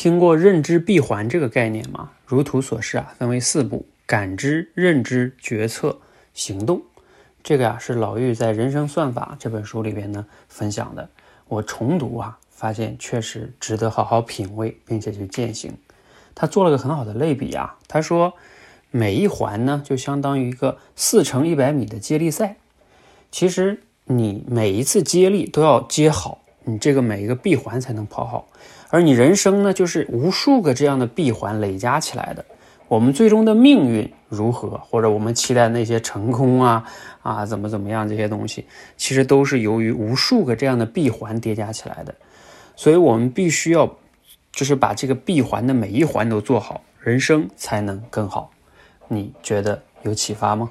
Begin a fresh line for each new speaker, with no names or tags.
听过认知闭环这个概念吗？如图所示啊，分为四步：感知、认知、决策、行动。这个呀是老玉在《人生算法》这本书里边呢分享的。我重读啊，发现确实值得好好品味，并且去践行。他做了个很好的类比啊，他说每一环呢就相当于一个四乘一百米的接力赛。其实你每一次接力都要接好，你这个每一个闭环才能跑好。而你人生呢，就是无数个这样的闭环累加起来的。我们最终的命运如何，或者我们期待那些成功啊啊怎么怎么样这些东西，其实都是由于无数个这样的闭环叠加起来的。所以我们必须要，就是把这个闭环的每一环都做好，人生才能更好。你觉得有启发吗？